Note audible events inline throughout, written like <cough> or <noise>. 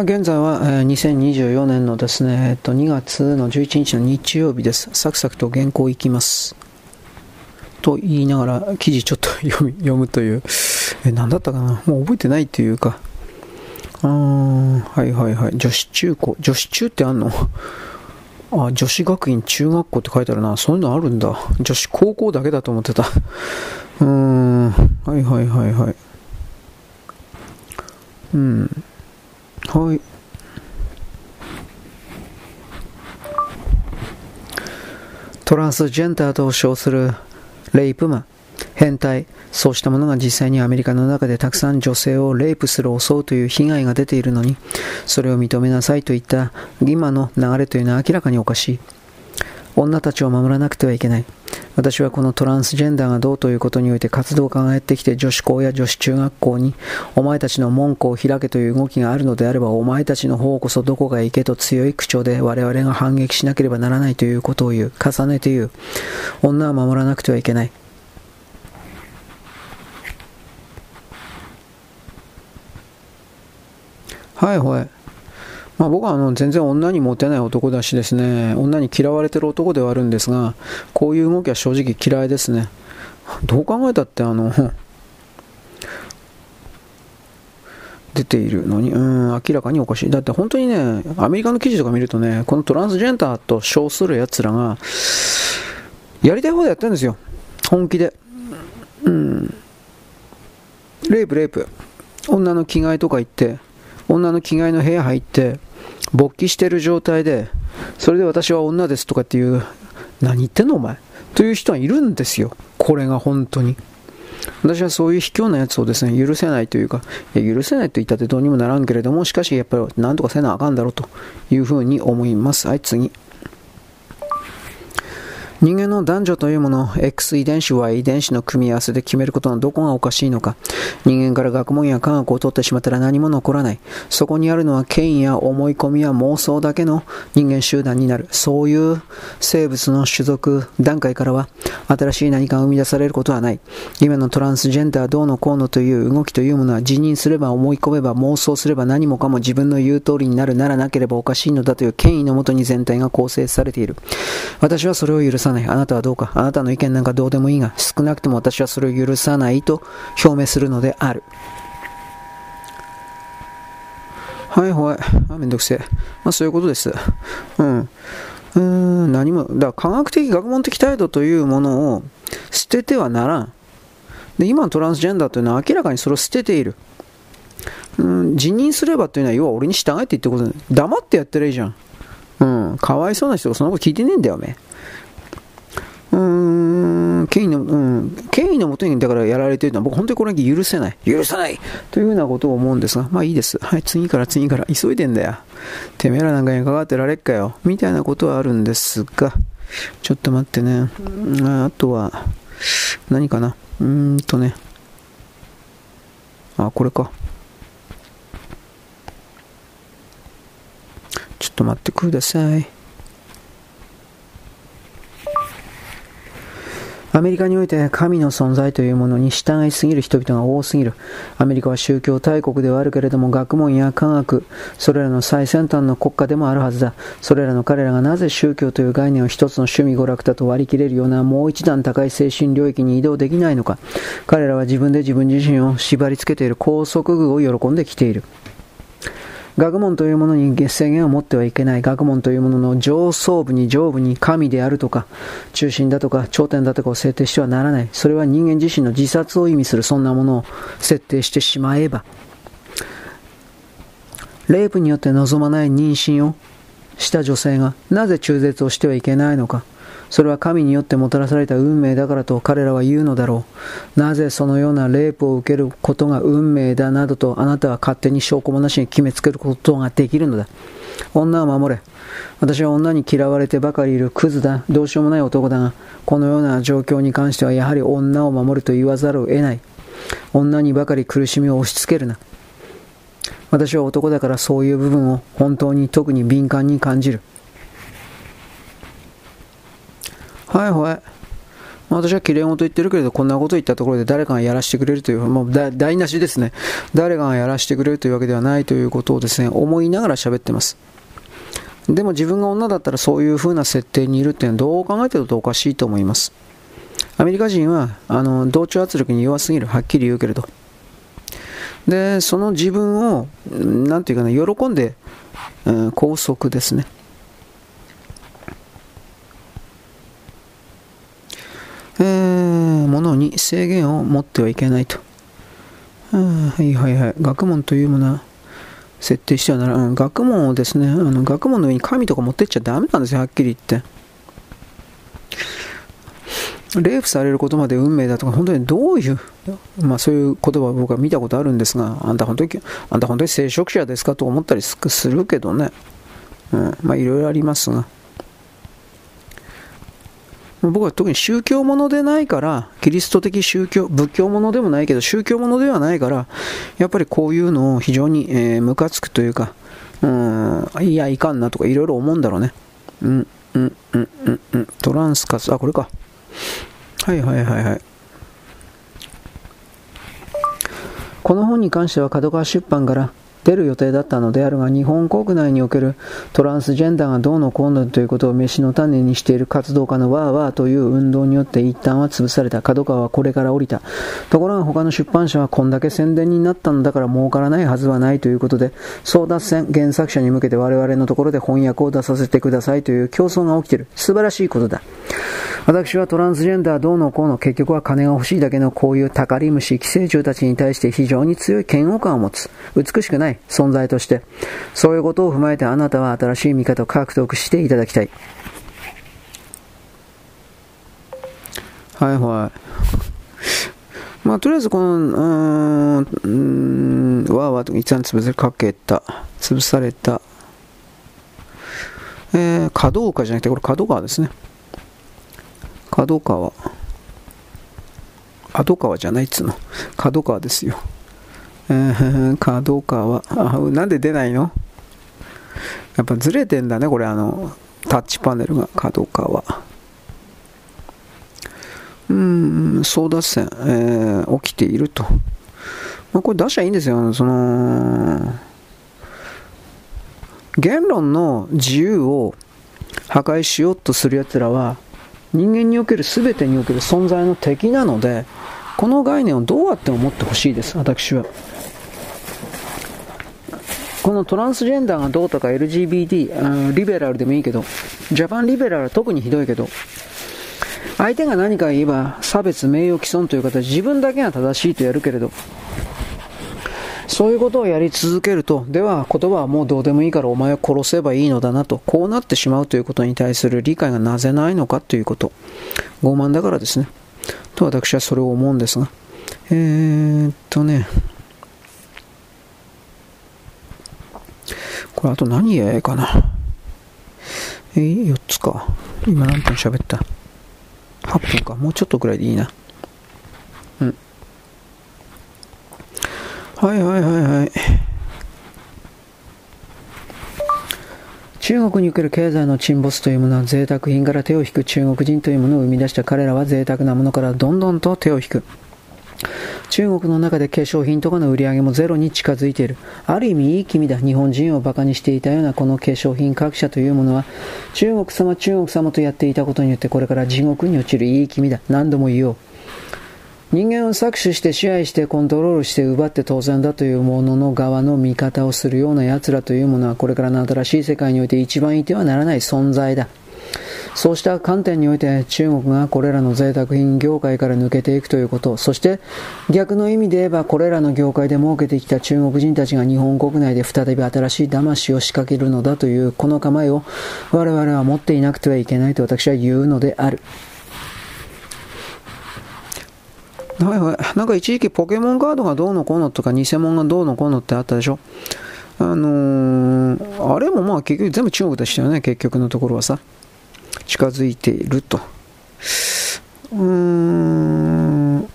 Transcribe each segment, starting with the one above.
現在は、え、2024年のですね、えっと、2月の11日の日曜日です。サクサクと原稿いきます。と言いながら記事ちょっと <laughs> 読読むという、え、何だったかな？もう覚えてないというか、あはいはいはい、女子中高、女子中ってあんの？<laughs> あ、女子学院中学校って書いてあるな。そういうのあるんだ。女子高校だけだと思ってた。<laughs> うーん、はいはいはいはい。うん。はい。トランスジェンダーと称するレイプマン、変態、そうしたものが実際にアメリカの中でたくさん女性をレイプする、襲うという被害が出ているのに、それを認めなさいといった今の流れというのは明らかにおかしい。女たちを守らなくてはいけない。私はこのトランスジェンダーがどうということにおいて活動家がやってきて女子校や女子中学校にお前たちの門戸を開けという動きがあるのであればお前たちの方こそどこが行けと強い口調で我々が反撃しなければならないということを言う。重ねて言う。女は守らなくてはいけない。はいはい。まあ、僕はあの全然女にモテない男だしですね、女に嫌われてる男ではあるんですが、こういう動きは正直嫌いですね。どう考えたってあの、<laughs> 出ているのに、うん、明らかにおかしい。だって本当にね、アメリカの記事とか見るとね、このトランスジェンダーと称する奴らが、やりたい方でやってるんですよ。本気で。うん。レイプ、レイプ。女の着替えとか行って、女の着替えの部屋入って、勃起してる状態で、それで私は女ですとかっていう、何言ってんのお前？という人はいるんですよ。これが本当に。私はそういう卑怯なやつをですね、許せないというか、いや許せないと言ったってどうにもならんけれども、しかしやっぱりなんとかせなあかんだろうというふうに思います。はい、次。人間の男女というものを X 遺伝子 Y 遺伝子の組み合わせで決めることのどこがおかしいのか。人間から学問や科学を取ってしまったら何も残らない。そこにあるのは権威や思い込みや妄想だけの人間集団になる。そういう生物の種族段階からは新しい何かが生み出されることはない。今のトランスジェンダーどうのこうのという動きというものは辞任すれば思い込めば妄想すれば何もかも自分の言う通りになるならなければおかしいのだという権威のもとに全体が構成されている。私はそれを許さない。あなたはどうか。あなたの意見なんかどうでもいいが、少なくとも私はそれを許さないと表明するのである。はいはい。あ、めんどくせえ。まあそういうことです。うん。うーん、何も、だから科学的学問的態度というものを捨ててはならん。で、今のトランスジェンダーというのは明らかにそれを捨てている。うん、辞任すればというのは要は俺に従えって言ってこと黙ってやってるいいじゃん。うん、かわいそうな人がそのこと聞いてねえんだよ、おめえ。うん、権威の、うん、権威のもとにだからやられているのは僕本当にこれだけ許せない。許さないというようなことを思うんですが、まあいいです。はい、次から次から急いでんだよ。てめえらなんかに関わってられっかよ。みたいなことはあるんですが、ちょっと待ってね。あとは、何かな。うーんとね。あ、これか。ちょっと待ってください。アメリカにおいて神の存在というものに従いすぎる人々が多すぎる。アメリカは宗教大国ではあるけれども学問や科学、それらの最先端の国家でもあるはずだ。それらの彼らがなぜ宗教という概念を一つの趣味娯楽だと割り切れるようなもう一段高い精神領域に移動できないのか。彼らは自分で自分自身を縛り付けている高速具を喜んできている。学問というものに制限を持ってはいけない。学問というものの上層部に上部に神であるとか、中心だとか、頂点だとかを設定してはならない。それは人間自身の自殺を意味するそんなものを設定してしまえば、レイプによって望まない妊娠をした女性がなぜ中絶をしてはいけないのか。それは神によってもたらされた運命だからと彼らは言うのだろう。なぜそのようなレイプを受けることが運命だなどとあなたは勝手に証拠もなしに決めつけることができるのだ。女を守れ。私は女に嫌われてばかりいるクズだ。どうしようもない男だが、このような状況に関してはやはり女を守ると言わざるを得ない。女にばかり苦しみを押し付けるな。私は男だからそういう部分を本当に特に敏感に感じる。はいはい。私はきれい事言ってるけれど、こんなこと言ったところで誰かがやらせてくれるという、もう台無しですね。誰かがやらせてくれるというわけではないということをですね、思いながら喋ってます。でも自分が女だったらそういう風な設定にいるっていうのはどう考えてるとおかしいと思います。アメリカ人はあの同調圧力に弱すぎる、はっきり言うけれど。で、その自分を、なんていうかな、喜んで、うん、拘束ですね。えー、ものに制限を持ってはいけないと。はいはいはい。学問というものは、設定してはなら、ん、学問をですね、あの学問の上に神とか持ってっちゃダメなんですよ、はっきり言って。レイプされることまで運命だとか、本当にどういう、まあそういう言葉を僕は見たことあるんですが、あんた本当に、あんた本当に聖職者ですかと思ったりするけどね。うん、まあいろいろありますが。僕は特に宗教ものでないから、キリスト的宗教、仏教ものでもないけど、宗教ものではないから、やっぱりこういうのを非常に、えー、ムカつくというか、うん、いや、いかんなとかいろいろ思うんだろうね。うん、うん、うん、うん、うん、トランスカス、あ、これか。はいはいはいはい。この本に関しては角川出版から出る予定だったのであるが、日本国内におけるトランスジェンダーがどうのこうのということを飯の種にしている活動家のワーワーという運動によって一旦は潰された。角川はこれから降りた。ところが他の出版社はこんだけ宣伝になったのだから儲からないはずはないということで、争奪戦、原作者に向けて我々のところで翻訳を出させてくださいという競争が起きている。素晴らしいことだ。私はトランスジェンダーどうのこうの結局は金が欲しいだけのこういうタカリムシ寄生虫たちに対して非常に強い嫌悪感を持つ。美しくない存在として、そういうことを踏まえてあなたは新しい見方を獲得していただきたい。はいはい。まあ、とりあえずこの、うーん、わーわーと一旦潰さかけた、潰された、えー、角岡じゃなくて、これ角川ですね。角川。角川じゃないっつうの。角川ですよ。えー、角川。あ、なんで出ないの？やっぱずれてんだね、これ、あの、タッチパネルが角川。うん、争奪戦、えー、起きていると。まあ、これ出しゃいいんですよ。その、言論の自由を破壊しようとする奴らは、人間における全てにおける存在の敵なので、この概念をどうやっても持ってほしいです、私は。このトランスジェンダーがどうとか LGBT、リベラルでもいいけど、ジャパンリベラルは特にひどいけど、相手が何か言えば差別、名誉毀損という形、自分だけが正しいとやるけれど、そういうことをやり続けると、では言葉はもうどうでもいいからお前を殺せばいいのだなと、こうなってしまうということに対する理解がなぜないのかということ。傲慢だからですね。と私はそれを思うんですが。えー、っとね。これあと何やええかな。えー、4つか。今何分喋った ?8 分か。もうちょっとくらいでいいな。うん。はいはいはいはい。中国における経済の沈没というものは贅沢品から手を引く中国人というものを生み出した彼らは贅沢なものからどんどんと手を引く。中国の中で化粧品とかの売り上げもゼロに近づいている。ある意味いい気味だ。日本人を馬鹿にしていたようなこの化粧品各社というものは、中国様、中国様とやっていたことによってこれから地獄に落ちるいい気味だ。何度も言おう。人間を搾取して支配してコントロールして奪って当然だというものの側の味方をするような奴らというものはこれからの新しい世界において一番いてはならない存在だ。そうした観点において中国がこれらの贅沢品業界から抜けていくということ、そして逆の意味で言えばこれらの業界で儲けてきた中国人たちが日本国内で再び新しい騙しを仕掛けるのだというこの構えを我々は持っていなくてはいけないと私は言うのである。はいはい。なんか一時期ポケモンカードがどうのこうのとか偽物がどうのこうのってあったでしょ？あのー、あれもまあ結局全部中国でしたよね、結局のところはさ。近づいていると。うーん、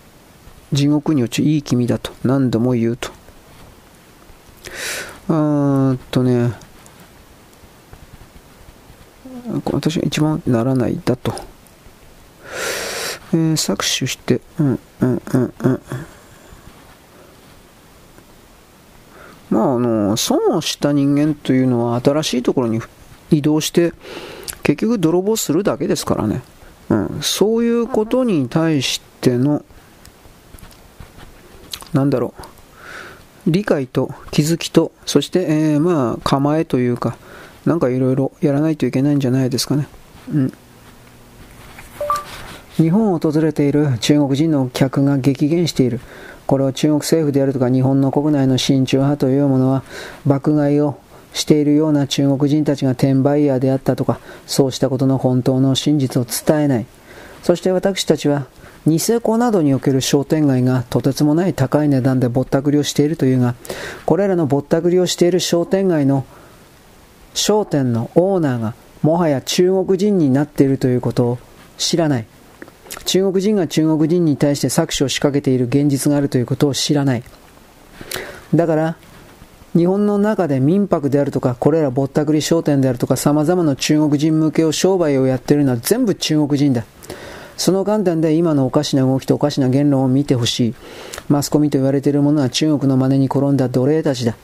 地獄に落ちいい君だと何度も言うと。あーっとね、私が一番ならないだと。えー、搾取して、うんうんうんうん。まあ、あの、損をした人間というのは新しいところに移動して、結局泥棒するだけですからね。うん、そういうことに対しての、なんだろう、理解と気づきと、そして、えー、まあ、構えというか、なんかいろいろやらないといけないんじゃないですかね。うん。日本を訪れている中国人の客が激減している。これを中国政府であるとか日本の国内の親中派というものは爆買いをしているような中国人たちが転売ヤーであったとかそうしたことの本当の真実を伝えないそして私たちはニセコなどにおける商店街がとてつもない高い値段でぼったくりをしているというがこれらのぼったくりをしている商店街の商店のオーナーがもはや中国人になっているということを知らない中国人が中国人に対して搾取を仕掛けている現実があるということを知らない。だから日本の中で民泊であるとかこれらぼったくり商店であるとか様々な中国人向けを商売をやっているのは全部中国人だ。その観点で今のおかしな動きとおかしな言論を見てほしい。マスコミと言われているものは中国の真似に転んだ奴隷たちだ。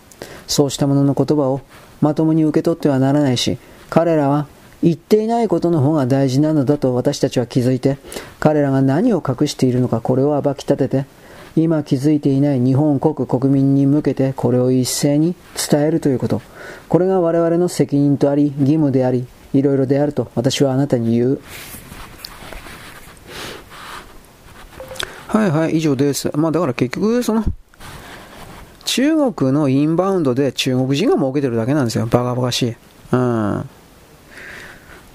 そうしたものの言葉をまともに受け取ってはならないし彼らは言っていないことの方が大事なのだと私たちは気づいて、彼らが何を隠しているのかこれを暴き立てて、今気づいていない日本国国民に向けてこれを一斉に伝えるということ。これが我々の責任とあり、義務であり、いろいろであると私はあなたに言う。はいはい、以上です。まあだから結局、その、中国のインバウンドで中国人が儲けてるだけなんですよ。バカバカしい。うん。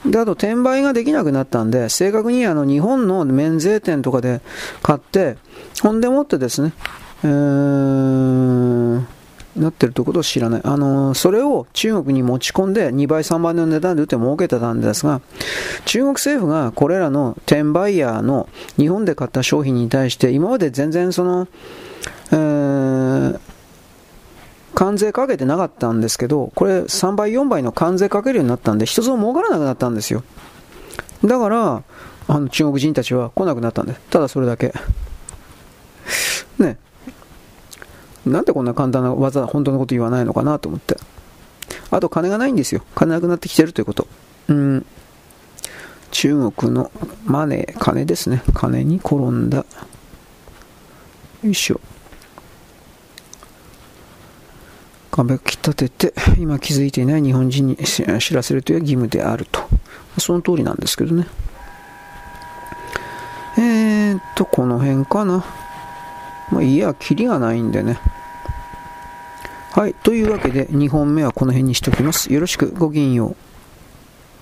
で、あと転売ができなくなったんで、正確にあの日本の免税店とかで買って、ほんでもってですね、えー、なってるということを知らない。あのそれを中国に持ち込んで2倍3倍の値段で売って儲けてたんですが、中国政府がこれらの転売ヤーの日本で買った商品に対して今まで全然その、えー関税かけてなかったんですけど、これ3倍、4倍の関税かけるようになったんで、一つも儲からなくなったんですよ。だから、あの中国人たちは来なくなったんです。ただそれだけ。ね。なんでこんな簡単な技、本当のこと言わないのかなと思って。あと金がないんですよ。金なくなってきてるということ。うん。中国のマネー、金ですね。金に転んだ。よいしょ。壁を切立てて、今気づいていない日本人に知らせるという義務であると。その通りなんですけどね。えーっと、この辺かな。まあ、いや、キリがないんでね。はい。というわけで、2本目はこの辺にしておきます。よろしく、ごきげんよう。